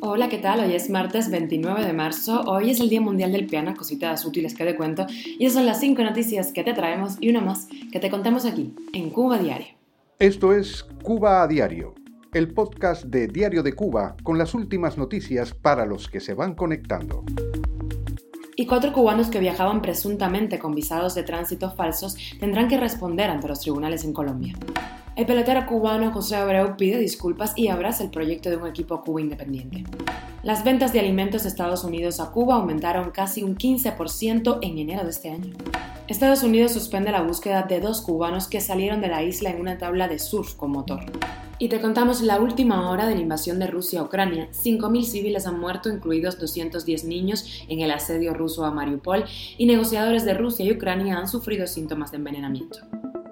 Hola, ¿qué tal? Hoy es martes 29 de marzo. Hoy es el Día Mundial del Piano, cositas útiles que te cuento. Y esas son las cinco noticias que te traemos y una más que te contamos aquí, en Cuba Diario. Esto es Cuba a Diario, el podcast de Diario de Cuba con las últimas noticias para los que se van conectando. Y cuatro cubanos que viajaban presuntamente con visados de tránsito falsos tendrán que responder ante los tribunales en Colombia. El pelotero cubano José Abreu pide disculpas y abraza el proyecto de un equipo Cuba independiente. Las ventas de alimentos de Estados Unidos a Cuba aumentaron casi un 15% en enero de este año. Estados Unidos suspende la búsqueda de dos cubanos que salieron de la isla en una tabla de surf con motor. Y te contamos la última hora de la invasión de Rusia a Ucrania. 5.000 civiles han muerto, incluidos 210 niños, en el asedio ruso a Mariupol, y negociadores de Rusia y Ucrania han sufrido síntomas de envenenamiento.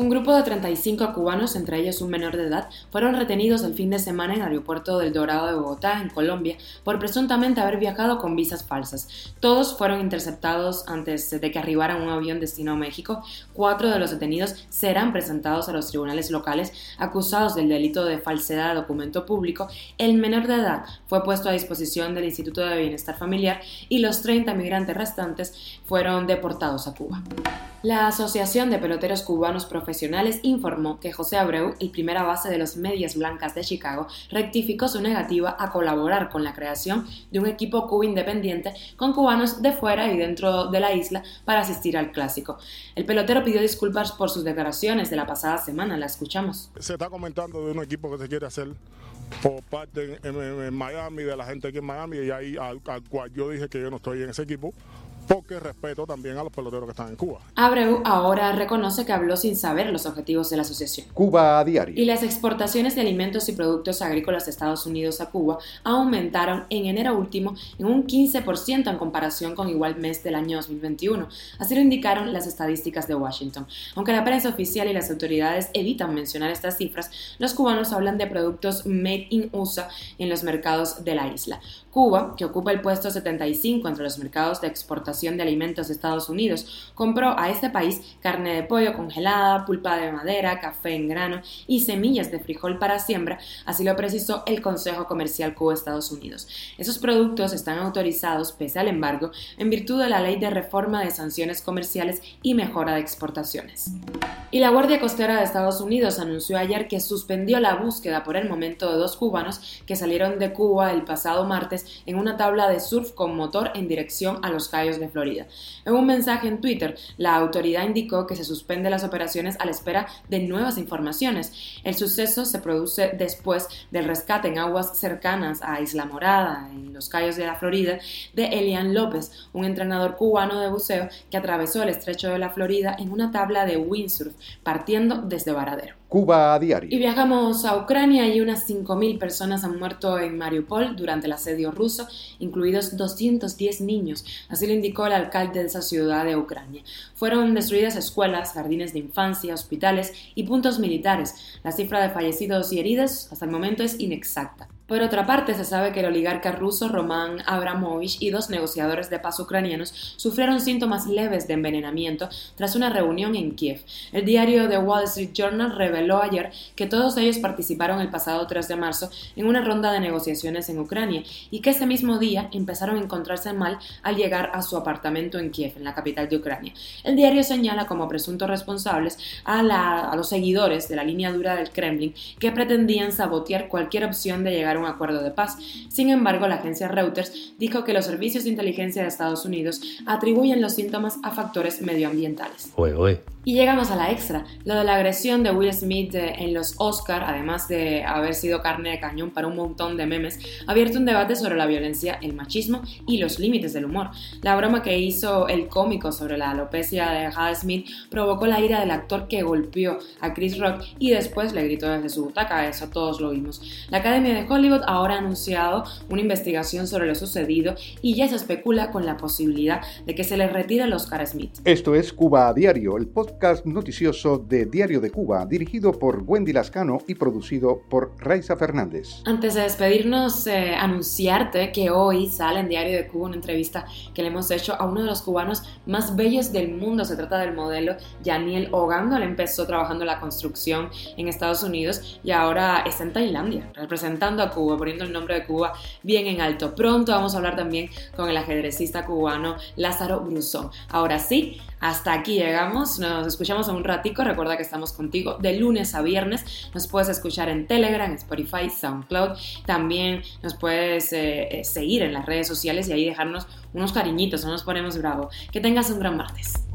Un grupo de 35 cubanos, entre ellos un menor de edad, fueron retenidos el fin de semana en el aeropuerto del Dorado de Bogotá, en Colombia, por presuntamente haber viajado con visas falsas. Todos fueron interceptados antes de que arribara un avión destino a México. Cuatro de los detenidos serán presentados a los tribunales locales acusados del delito de falsedad de documento público. El menor de edad fue puesto a disposición del Instituto de Bienestar Familiar y los 30 migrantes restantes fueron deportados a Cuba. La Asociación de Peloteros Cubanos Profesionales informó que José Abreu, el primera base de los Medias Blancas de Chicago, rectificó su negativa a colaborar con la creación de un equipo cuba independiente con cubanos de fuera y dentro de la isla para asistir al clásico. El pelotero pidió disculpas por sus declaraciones de la pasada semana, la escuchamos. Se está comentando de un equipo que se quiere hacer por parte en, Miami, de la gente aquí en Miami, y ahí al cual yo dije que yo no estoy en ese equipo porque respeto también a los peloteros que están en Cuba. Abreu ahora reconoce que habló sin saber los objetivos de la asociación. Cuba a diario. Y las exportaciones de alimentos y productos agrícolas de Estados Unidos a Cuba aumentaron en enero último en un 15% en comparación con igual mes del año 2021. Así lo indicaron las estadísticas de Washington. Aunque la prensa oficial y las autoridades evitan mencionar estas cifras, los cubanos hablan de productos made in USA en los mercados de la isla. Cuba, que ocupa el puesto 75 entre los mercados de exportación de alimentos de Estados Unidos, compró a este país carne de pollo congelada, pulpa de madera, café en grano y semillas de frijol para siembra, así lo precisó el Consejo Comercial Cuba-Estados Unidos. Esos productos están autorizados, pese al embargo, en virtud de la Ley de Reforma de Sanciones Comerciales y Mejora de Exportaciones. Y la Guardia Costera de Estados Unidos anunció ayer que suspendió la búsqueda por el momento de dos cubanos que salieron de Cuba el pasado martes en una tabla de surf con motor en dirección a los Cayos de Florida. En un mensaje en Twitter, la autoridad indicó que se suspende las operaciones a la espera de nuevas informaciones. El suceso se produce después del rescate en aguas cercanas a Isla Morada, en los Cayos de la Florida, de Elian López, un entrenador cubano de buceo que atravesó el estrecho de la Florida en una tabla de windsurf, partiendo desde Varadero. Cuba a diario. Y viajamos a Ucrania y unas 5.000 personas han muerto en Mariupol durante el asedio ruso, incluidos 210 niños, así lo indicó el alcalde de esa ciudad de Ucrania. Fueron destruidas escuelas, jardines de infancia, hospitales y puntos militares. La cifra de fallecidos y heridos hasta el momento es inexacta. Por otra parte, se sabe que el oligarca ruso Roman Abramovich y dos negociadores de paz ucranianos sufrieron síntomas leves de envenenamiento tras una reunión en Kiev. El diario The Wall Street Journal reveló ayer que todos ellos participaron el pasado 3 de marzo en una ronda de negociaciones en Ucrania y que ese mismo día empezaron a encontrarse mal al llegar a su apartamento en Kiev, en la capital de Ucrania. El diario señala como presuntos responsables a, los seguidores de la línea dura del Kremlin que pretendían sabotear cualquier opción de llegar a un acuerdo de paz. Sin embargo, la agencia Reuters dijo que los servicios de inteligencia de Estados Unidos atribuyen los síntomas a factores medioambientales. Y llegamos a la extra, lo de la agresión de Will Smith eh, en los Oscar, además de haber sido carne de cañón para un montón de memes, ha abierto un debate sobre la violencia, el machismo y los límites del humor. La broma que hizo el cómico sobre la alopecia de Hal Smith provocó la ira del actor que golpeó a Chris Rock y después le gritó desde su butaca, eso todos lo vimos. La Academia de Hollywood ahora ha anunciado una investigación sobre lo sucedido y ya se especula con la posibilidad de que se le retire el Oscar Smith. Esto es Cuba a Diario, el podcast podcast noticioso de Diario de Cuba, dirigido por Wendy Lascano y producido por Raiza Fernández. Antes de despedirnos, eh, anunciarte que hoy sale en Diario de Cuba una entrevista que le hemos hecho a uno de los cubanos más bellos del mundo. Se trata del modelo Yaniel Ogando. Él empezó trabajando en la construcción en Estados Unidos y ahora está en Tailandia, representando a Cuba, poniendo el nombre de Cuba bien en alto. Pronto vamos a hablar también con el ajedrecista cubano Lázaro Brusón. Ahora sí, hasta aquí llegamos, nos escuchamos un ratico, recuerda que estamos contigo de lunes a viernes, nos puedes escuchar en Telegram, Spotify, SoundCloud, también nos puedes eh, eh, seguir en las redes sociales y ahí dejarnos unos cariñitos, no nos ponemos bravo. Que tengas un gran martes.